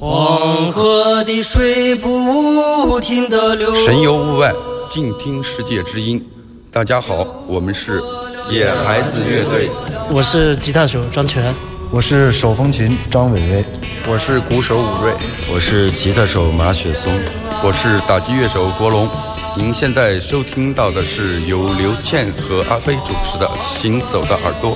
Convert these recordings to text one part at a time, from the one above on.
黄河的水不停的流。神游物外，静听世界之音。大家好，我们是野孩子乐队。我是吉他手张全，我是手风琴张伟伟，我是鼓手武瑞，我是吉他手马雪松，我是打击乐手国龙。您现在收听到的是由刘倩和阿飞主持的《行走的耳朵》。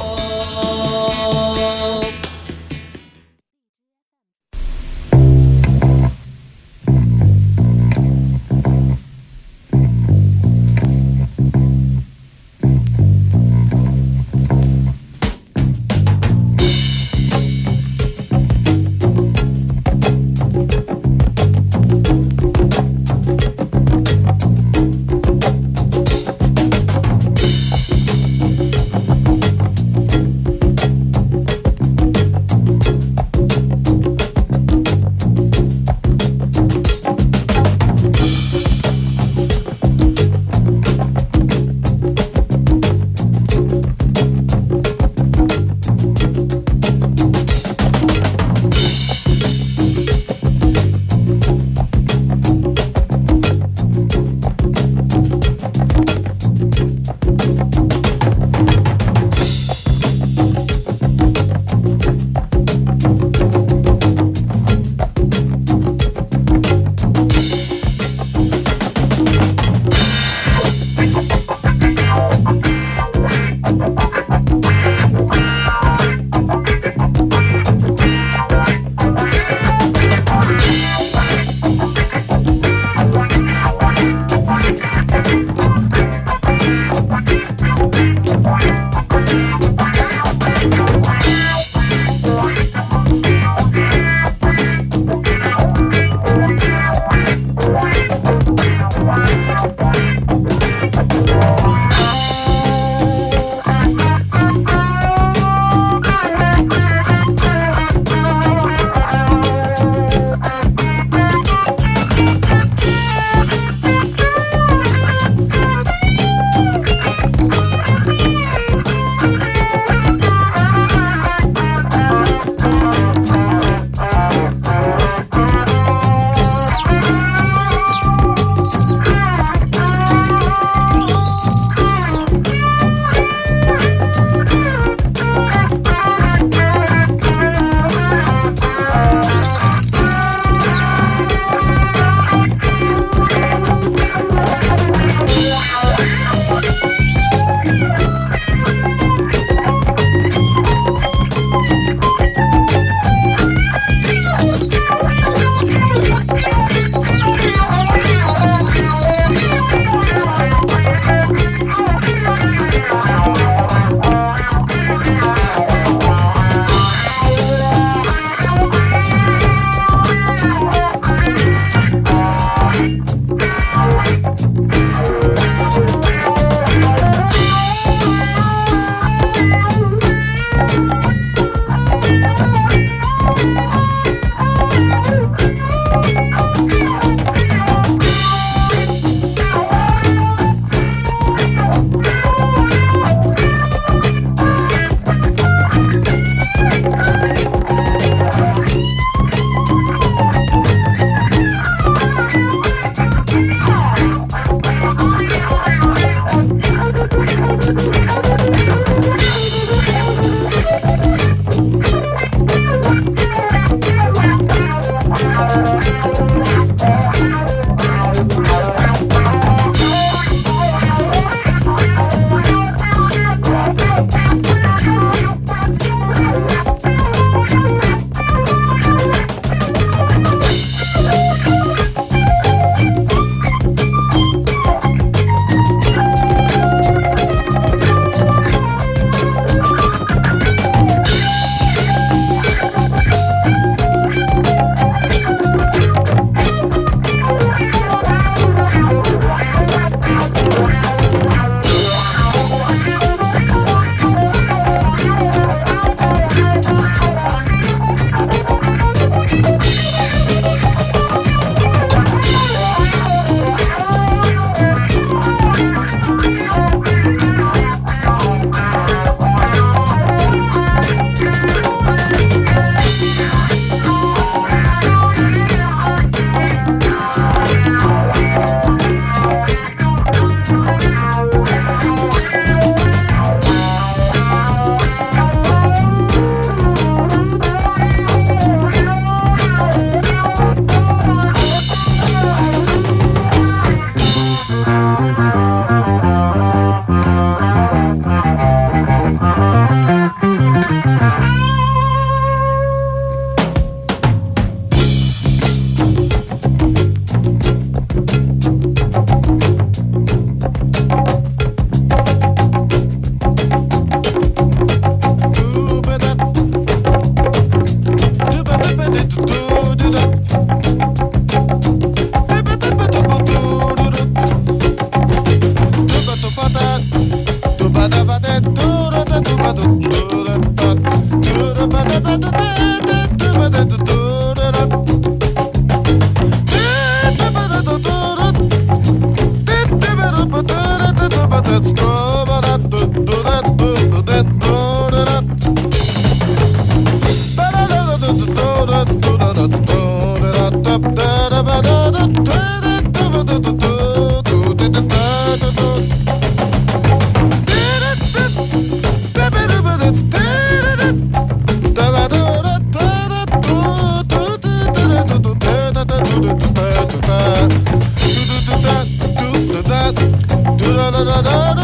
do do do do do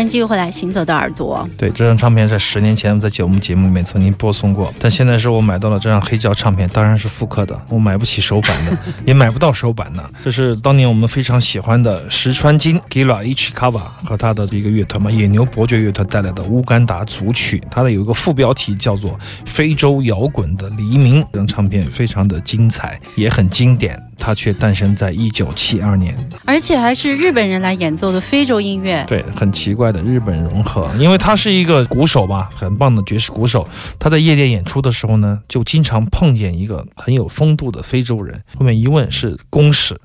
欢迎继续回来，《行走的耳朵》。对，这张唱片在十年前在节目节目里面曾经播送过，但现在是我买到了这张黑胶唱片，当然是复刻的，我买不起手版的，也买不到手版的。这是当年我们非常喜欢的石川金 Gila Ichikawa 和他的一个乐团嘛，野牛伯爵乐团带来的乌干达组曲，它的有一个副标题叫做《非洲摇滚的黎明》。这张唱片非常的精彩，也很经典。它却诞生在一九七二年，而且还是日本人来演奏的非洲音乐。对，很奇怪的日本融合，因为他是一个鼓手吧，很棒的爵士鼓手。他在夜店演出的时候呢，就经常碰见一个很有风度的非洲人。后面一问是公使，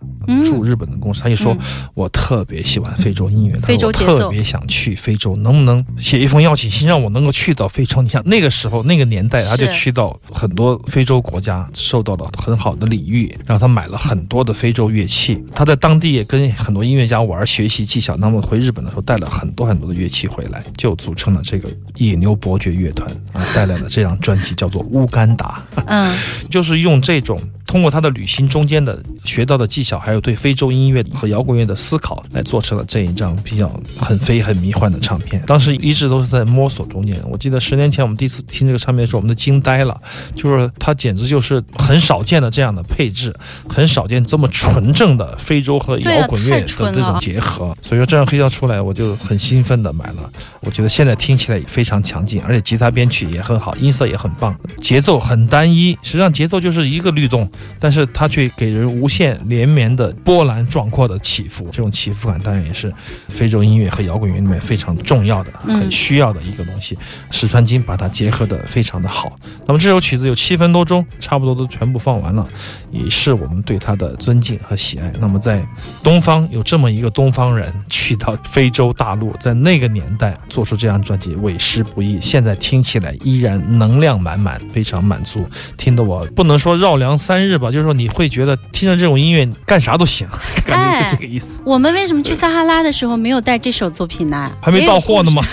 驻日本的公司，他就说：“我特别喜欢非洲音乐，非洲，特别想去非洲，能不能写一封邀请信，让我能够去到非洲？你想那个时候那个年代，他就去到很多非洲国家，受到了很好的礼遇，然后他买了。”很多的非洲乐器，他在当地也跟很多音乐家玩学习技巧。那么回日本的时候带了很多很多的乐器回来，就组成了这个野牛伯爵乐团啊，带来了这张专辑叫做《乌干达》。嗯，就是用这种通过他的旅行中间的学到的技巧，还有对非洲音乐和摇滚乐的思考，来做成了这一张比较很飞很迷幻的唱片。当时一直都是在摸索中间。我记得十年前我们第一次听这个唱片的时候，我们都惊呆了，就是它简直就是很少见的这样的配置，很。少见这么纯正的非洲和摇滚乐的这种结合，所以说这张黑胶出来，我就很兴奋的买了。我觉得现在听起来也非常强劲，而且吉他编曲也很好，音色也很棒，节奏很单一。实际上节奏就是一个律动，但是它却给人无限连绵的波澜壮阔的起伏。这种起伏感当然也是非洲音乐和摇滚乐里面非常重要的、很需要的一个东西。石川金把它结合的非常的好。那么这首曲子有七分多钟，差不多都全部放完了，也是我们对。他的尊敬和喜爱。那么，在东方有这么一个东方人去到非洲大陆，在那个年代做出这样专辑，委实不易。现在听起来依然能量满满，非常满足，听得我不能说绕梁三日吧，就是说你会觉得听着这种音乐干啥都行，感觉是这个意思。我们为什么去撒哈拉的时候没有带这首作品呢？还没到货呢吗？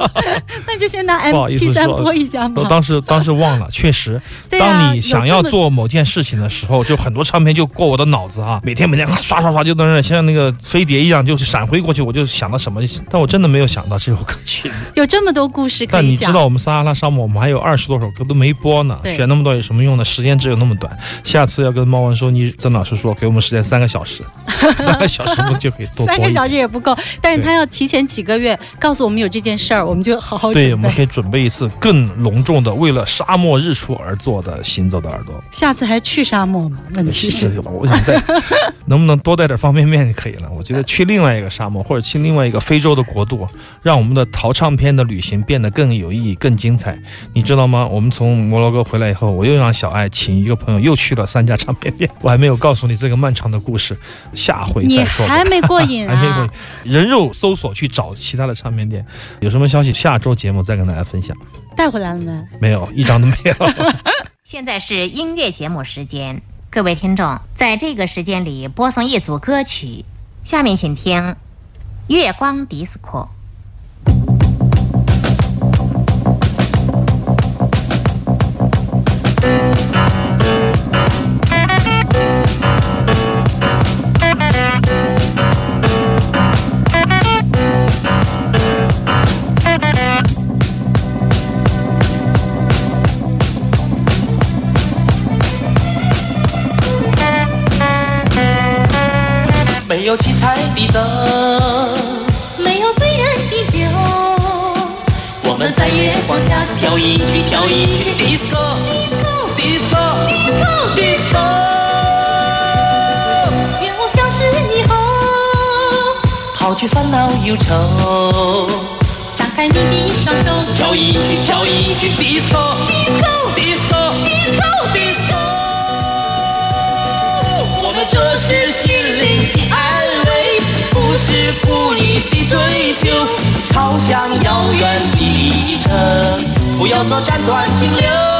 那就先拿 MP 三播一下嘛。当时当时忘了，确实，当你想要做某件事情的时候，就很多唱片就。过我的脑子啊，每天每天刷刷刷就在那像那个飞碟一样就闪回过去，我就想到什么，但我真的没有想到这首歌曲有这么多故事。但你知道我们撒哈拉沙漠，我们还有二十多首歌都没播呢，选那么多有什么用呢？时间只有那么短。下次要跟猫文说，你曾老师说给我们时间三个小时，三个小时不就可以多？三个小时也不够，但是他要提前几个月告诉我们有这件事儿，我们就好好对，我们可以准备一次更隆重的，为了沙漠日出而做的行走的耳朵。下次还去沙漠吗？问题是。我想再 能不能多带点方便面就可以了。我觉得去另外一个沙漠或者去另外一个非洲的国度，让我们的淘唱片的旅行变得更有意义、更精彩。你知道吗？我们从摩洛哥回来以后，我又让小爱请一个朋友又去了三家唱片店。我还没有告诉你这个漫长的故事，下回再说。还没过瘾啊！还没过瘾。人肉搜索去找其他的唱片店，有什么消息？下周节目再跟大家分享。带回来了没？没有，一张都没有。现在是音乐节目时间。各位听众，在这个时间里播送一组歌曲，下面请听《月光迪斯科》。没有七彩的灯，没有醉人的酒，我们在月光下跳一曲，跳一曲失以后，抛去烦恼忧愁，张开你的双手，跳一曲，跳一曲，disco，disco，disco，disco，disco。我们这是心灵。是故意的追求，朝向遥远的里程，不要做斩断停留。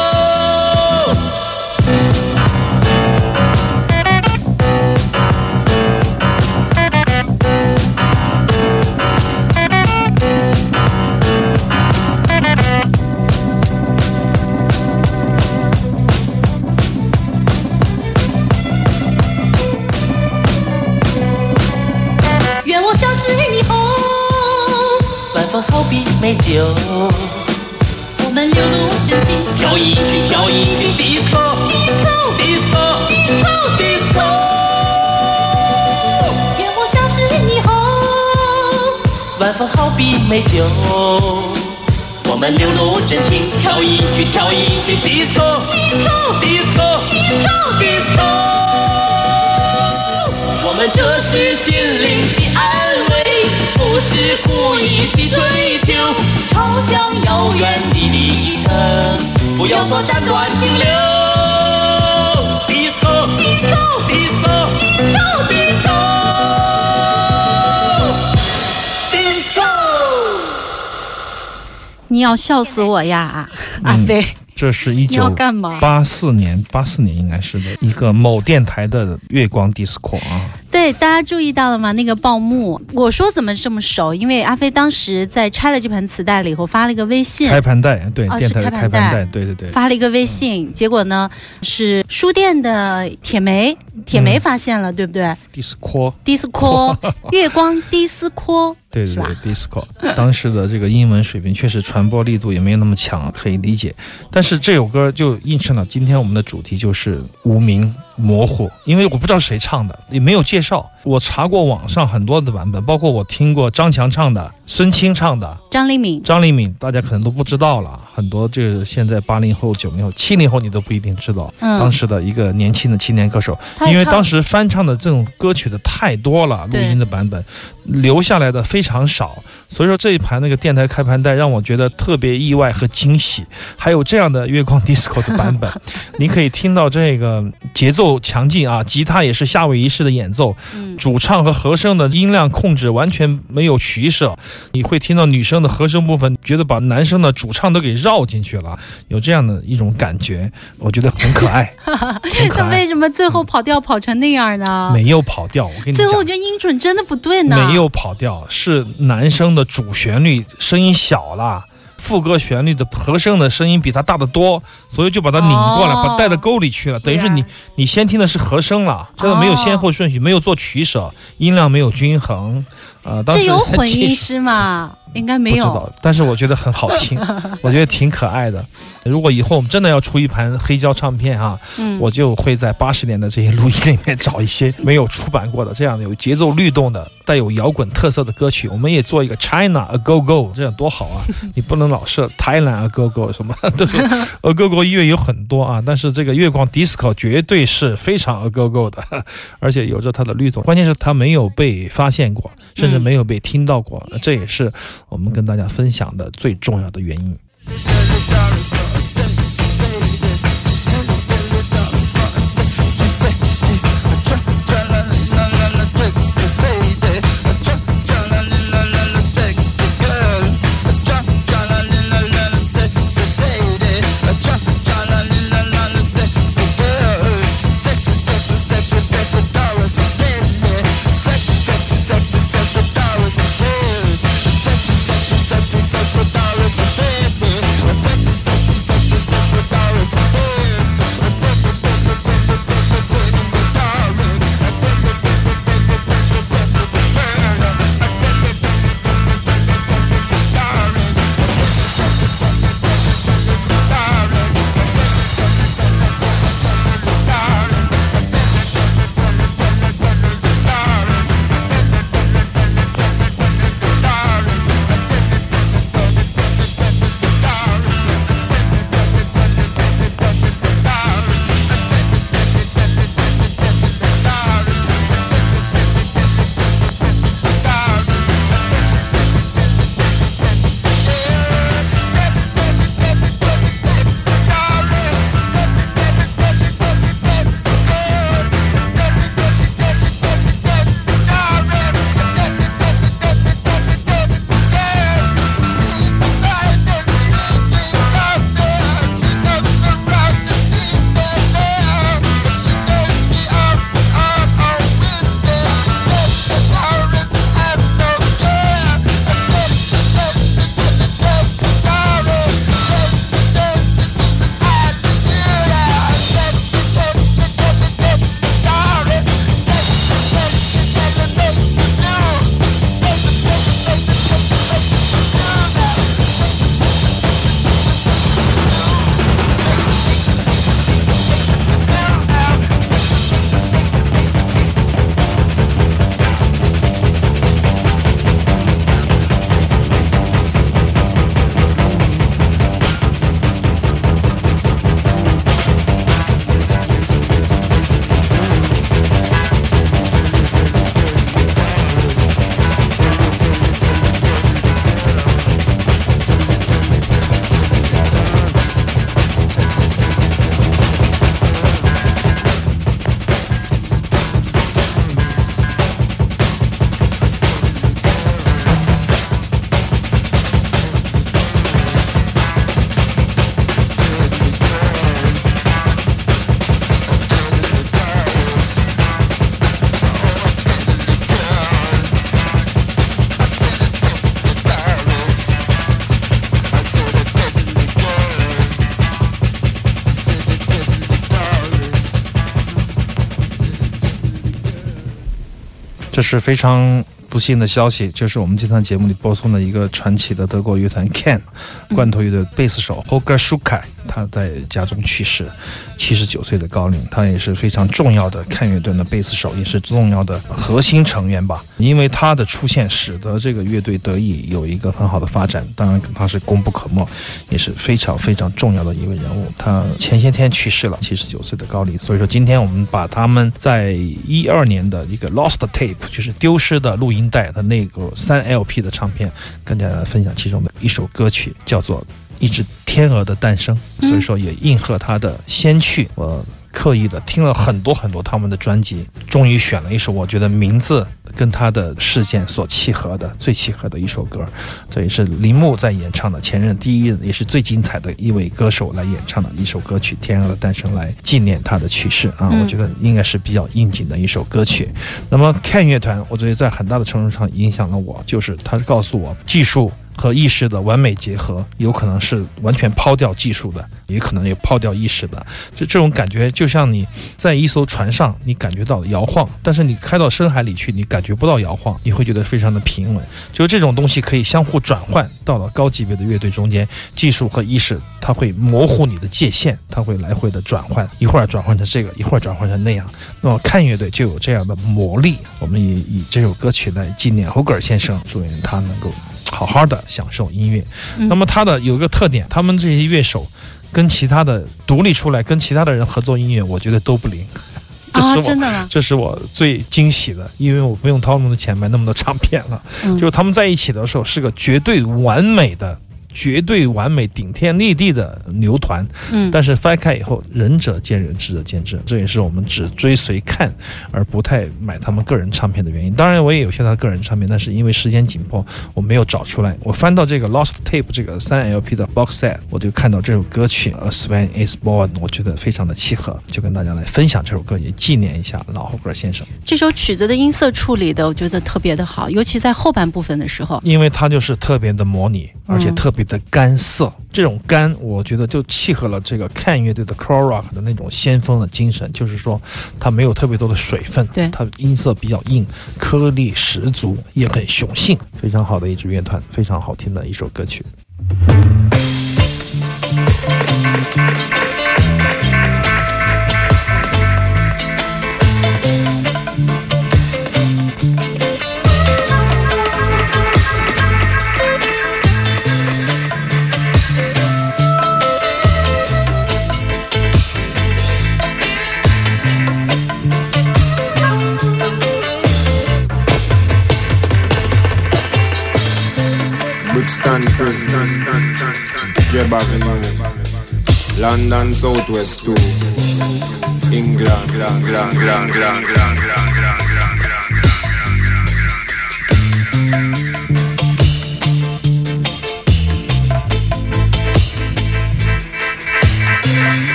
酒。我们流露真情，跳一曲，跳一曲，disco，disco，disco，disco。愿我相识以后，晚风好比美酒。我们流露真情，跳一曲，跳一曲，disco，disco，disco，disco。我们这是心灵的安慰，不是故意的追求，朝向遥远的旅程，不要做站断停留。disco，disco，disco，disco，disco。你要笑死我呀，阿飞！这是一九？八四年，八四年应该是的一个某电台的月光 disco 啊，对，大家注意到了吗？那个报幕，我说怎么这么熟？因为阿飞当时在拆了这盘磁带了以后，发了一个微信，开盘带，对，哦电台的是开盘带对对对，发了一个微信，结果呢是书店的铁梅，铁梅发现了，对不对 disco，？disco 月光 disco，对对对，disco，当时的这个英文水平确实传播力度也没有那么强，可以理解。但是这首歌就映衬了今天我们的主题，就是无名模糊，因为我不知道谁唱的，也没有介绍。我查过网上很多的版本，包括我听过张强唱的、孙青唱的、张黎敏，张黎敏，大家可能都不知道了。很多这个现在八零后、九零后、七零后你都不一定知道，嗯。当时的一个年轻的青年歌手，因为当时翻唱的这种歌曲的太多了，录音的版本留下来的非常少，所以说这一盘那个电台开盘带让我觉得特别意外和惊喜。还有这样的月光 disco 的版本，你可以听到这个节奏强劲啊，吉他也是夏威夷式的演奏，嗯，主唱和和声的音量控制完全没有取舍，你会听到女生的和声部分，觉得把男生的主唱都给绕进去了，有这样的一种感觉，我觉得很可爱，很可爱。那为什么最后跑调跑成那样呢？没有跑调，我跟你讲最后我，觉得音准真的不对呢。没有跑调，是男生的主旋律声音小了。副歌旋律的和声的声音比它大得多，所以就把它拧过来，哦把它带到沟里去了。等于是你啊你先听的是和声了，这个没有先后顺序，没有做取舍，音量没有均衡。呃，当时这有混音师吗？应该没有。不知道，但是我觉得很好听，我觉得挺可爱的。如果以后我们真的要出一盘黑胶唱片啊、嗯，我就会在八十年的这些录音里面找一些没有出版过的这样的有节奏律动的、带有摇滚特色的歌曲。我们也做一个 China a Go Go，这样多好啊！你不能老是 Thailand a Go Go 什么，对？a Go Go 音乐有很多啊，但是这个月光 Disco 绝对是非常 a Go Go 的，而且有着它的律动。关键是它没有被发现过，甚至没有被听到过，这也是我们跟大家分享的最重要的原因。是非常不幸的消息，就是我们这档节目里播送的一个传奇的德国乐团 Can 罐头乐队贝斯手 Holger Schukai，他在家中去世，七十九岁的高龄，他也是非常重要的 Can 乐队的贝斯手，也是重要的核心成员吧。因为他的出现，使得这个乐队得以有一个很好的发展。当然，他是功不可没，也是非常非常重要的一位人物。他前些天去世了，七十九岁的高龄。所以说，今天我们把他们在一二年的一个 Lost Tape，就是丢失的录音带的那个三 LP 的唱片，跟大家分享其中的一首歌曲，叫做《一只天鹅的诞生》。所以说，也应和他的先去。我刻意的听了很多很多他们的专辑，终于选了一首我觉得名字跟他的事件所契合的最契合的一首歌。这也是铃木在演唱的，前任第一任也是最精彩的一位歌手来演唱的一首歌曲《天鹅的诞生》，来纪念他的去世啊！我觉得应该是比较应景的一首歌曲。那么 Can 乐团，我觉得在很大的程度上影响了我，就是他告诉我技术。和意识的完美结合，有可能是完全抛掉技术的，也可能也抛掉意识的。就这种感觉，就像你在一艘船上，你感觉到摇晃，但是你开到深海里去，你感觉不到摇晃，你会觉得非常的平稳。就这种东西可以相互转换，到了高级别的乐队中间，技术和意识它会模糊你的界限，它会来回的转换，一会儿转换成这个，一会儿转换成那样。那么看乐队就有这样的魔力。我们以以这首歌曲来纪念侯格尔先生，祝愿他能够。好好的享受音乐，那么他的有一个特点，他们这些乐手跟其他的独立出来，跟其他的人合作音乐，我觉得都不灵。啊，真的吗？这是我最惊喜的，因为我不用掏那么多钱买那么多唱片了。就是他们在一起的时候，是个绝对完美的。绝对完美、顶天立地的牛团，嗯，但是翻开以后，仁者见仁，智者见智，这也是我们只追随看而不太买他们个人唱片的原因。当然，我也有些他个人唱片，但是因为时间紧迫，我没有找出来。我翻到这个 Lost Tape 这个三 LP 的 box set，我就看到这首歌曲《A Swan Is Born》，我觉得非常的契合，就跟大家来分享这首歌，也纪念一下老猴哥先生。这首曲子的音色处理的，我觉得特别的好，尤其在后半部分的时候，因为它就是特别的模拟，而且特别。的干涩，这种干，我觉得就契合了这个看乐队的 c r o rock 的那种先锋的精神，就是说它没有特别多的水分，对，它音色比较硬，颗粒十足，也很雄性，非常好的一支乐团，非常好听的一首歌曲。Jeb London. Southwest 2, England, England, England, England, England, England.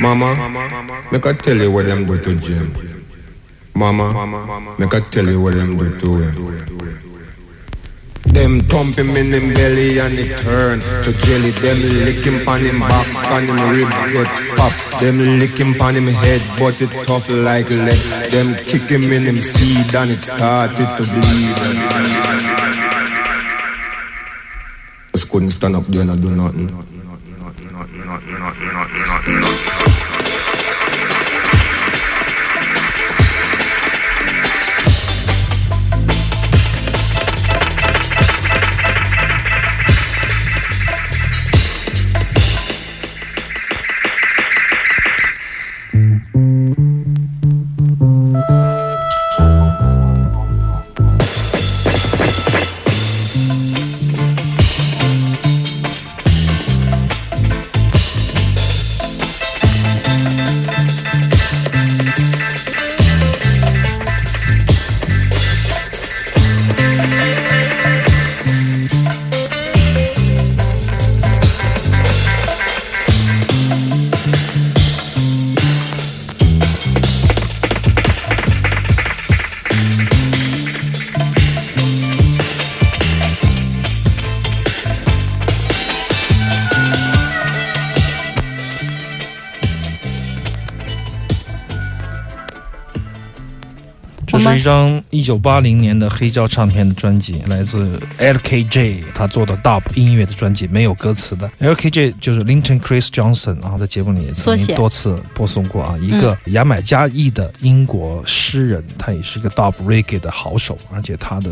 Mama, make I tell you what them do to Jim. Mama, make I tell you what them do to him. Them thump him in him belly and it turn to jelly. Them lick him on him back, on him rib get pop. Them lick him on him head, but it tough like lead. Them kick him in him seed and it started to bleed. Just couldn't stand up there and do nothing not, you're not, you're not, you're not, you're not. 是一张一九八零年的黑胶唱片的专辑，来自 LKJ 他做的 Dub 音乐的专辑，没有歌词的。LKJ 就是 Linton Chris Johnson 啊，在节目里也曾经多次播送过啊，一个牙买加裔的英国诗人，他也是一个 Dub Reggae 的好手，而且他的。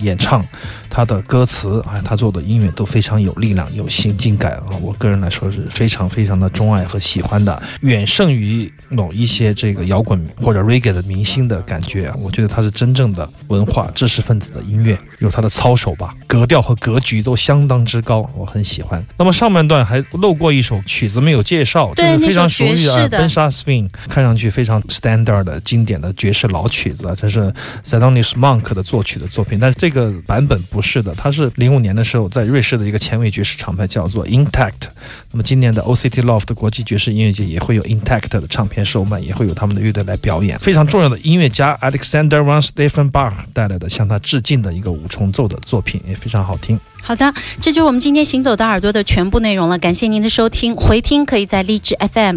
演唱，他的歌词啊，他做的音乐都非常有力量、有行进感啊！我个人来说是非常非常的钟爱和喜欢的，远胜于某一些这个摇滚或者 reggae 的明星的感觉啊！我觉得他是真正的文化知识分子的音乐，有他的操守吧，格调和格局都相当之高，我很喜欢。那么上半段还漏过一首曲子没有介绍，这是非常熟悉的 Ben Swing，看上去非常 standard 的经典的爵士老曲子啊，这是 s a d o n i s Monk 的作曲的作品，但是。这个版本不是的，它是零五年的时候在瑞士的一个前卫爵士厂牌叫做 Intact。那么今年的 OCT Loft 国际爵士音乐节也会有 Intact 的唱片售卖，也会有他们的乐队来表演。非常重要的音乐家 Alexander Van Stefan Bach 带来的向他致敬的一个五重奏的作品，也非常好听。好的，这就是我们今天行走的耳朵的全部内容了。感谢您的收听，回听可以在荔枝 FM。